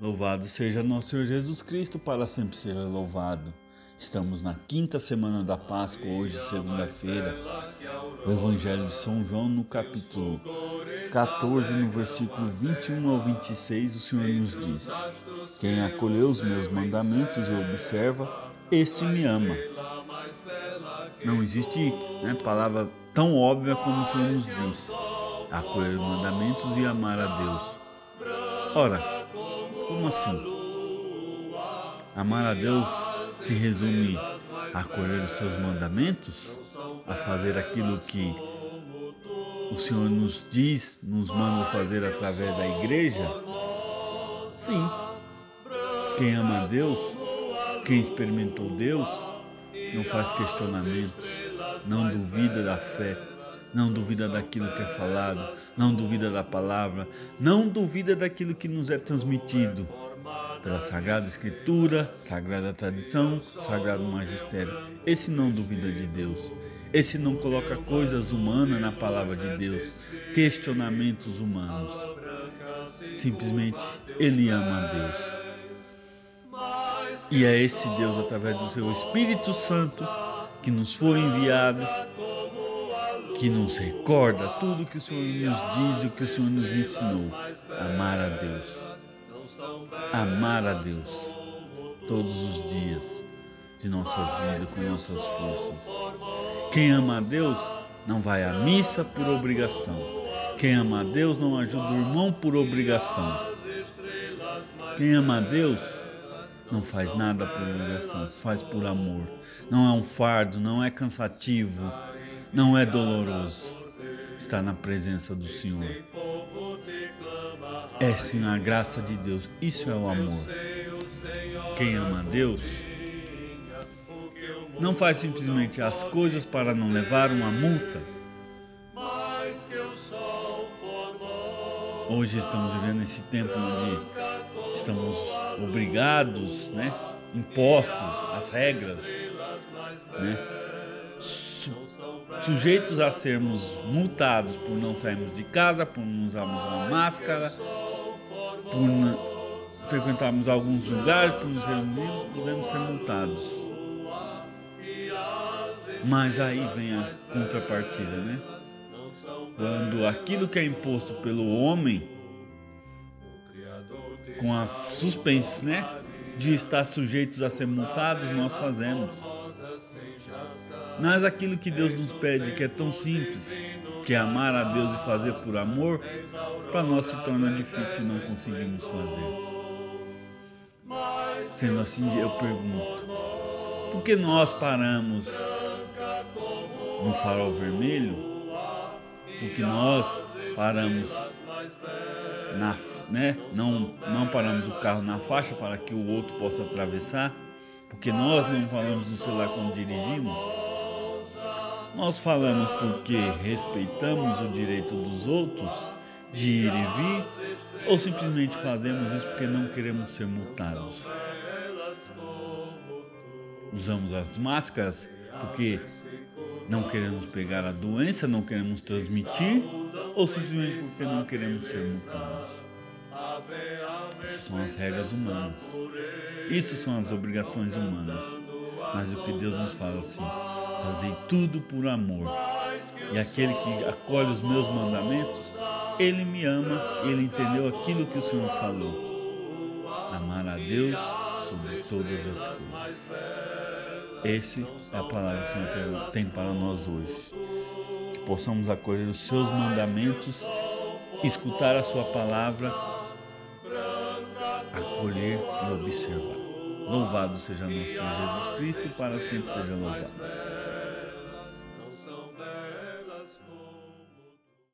Louvado seja nosso Senhor Jesus Cristo, para sempre seja louvado. Estamos na quinta semana da Páscoa, hoje, segunda-feira. O Evangelho de São João, no capítulo 14, no versículo 21 ao 26, o Senhor nos diz: Quem acolheu os meus mandamentos e observa, esse me ama. Não existe né, palavra tão óbvia como o Senhor nos diz: acolher os mandamentos e amar a Deus. Ora, como assim? Amar a Deus se resume a acolher os seus mandamentos, a fazer aquilo que o Senhor nos diz, nos manda fazer através da igreja? Sim. Quem ama a Deus, quem experimentou Deus, não faz questionamentos, não duvida da fé, não duvida daquilo que é falado, não duvida da palavra, não duvida daquilo que nos é transmitido pela Sagrada Escritura, Sagrada Tradição, Sagrado Magistério. Esse não duvida de Deus. Esse não coloca coisas humanas na palavra de Deus, questionamentos humanos. Simplesmente ele ama a Deus. E é esse Deus, através do seu Espírito Santo, que nos foi enviado que nos recorda tudo que o Senhor nos diz e o que o Senhor nos ensinou. Amar a Deus. Amar a Deus todos os dias de nossas vidas com nossas forças. Quem ama a Deus não vai à missa por obrigação. Quem ama a Deus não ajuda o irmão por obrigação. Quem ama a Deus não faz nada por obrigação, faz por amor. Não é um fardo, não é cansativo, não é doloroso estar na presença do Senhor. É sim a graça de Deus. Isso é o amor. Quem ama Deus não faz simplesmente as coisas para não levar uma multa. Hoje estamos vivendo esse tempo onde estamos obrigados, né, impostos, as regras, né, sujeitos a sermos multados por não sairmos de casa, por não usarmos uma máscara, por frequentarmos alguns lugares, por nos reunirmos, podemos ser multados. Mas aí vem a contrapartida, né? Quando aquilo que é imposto pelo homem, com as suspensas, né? De estar sujeitos a ser multados, nós fazemos. Mas aquilo que Deus nos pede, que é tão simples, que é amar a Deus e fazer por amor, para nós se torna difícil e não conseguimos fazer. Sendo assim, eu pergunto: por que nós paramos no farol vermelho? Porque nós paramos na, né? Não, não paramos o carro na faixa para que o outro possa atravessar? Porque nós não falamos no celular quando dirigimos? Nós falamos porque respeitamos o direito dos outros de ir e vir ou simplesmente fazemos isso porque não queremos ser multados? Usamos as máscaras porque não queremos pegar a doença, não queremos transmitir ou simplesmente porque não queremos ser multados? Essas são as regras humanas. Isso são as obrigações humanas. Mas o que Deus nos fala assim: Fazei tudo por amor. E aquele que acolhe os meus mandamentos, ele me ama, ele entendeu aquilo que o Senhor falou. Amar a Deus sobre todas as coisas. Esse é a palavra que o Senhor tem para nós hoje. Que possamos acolher os seus mandamentos, escutar a sua palavra, acolher e observar. Louvado seja nosso Senhor Jesus Cristo, para sempre seja louvado.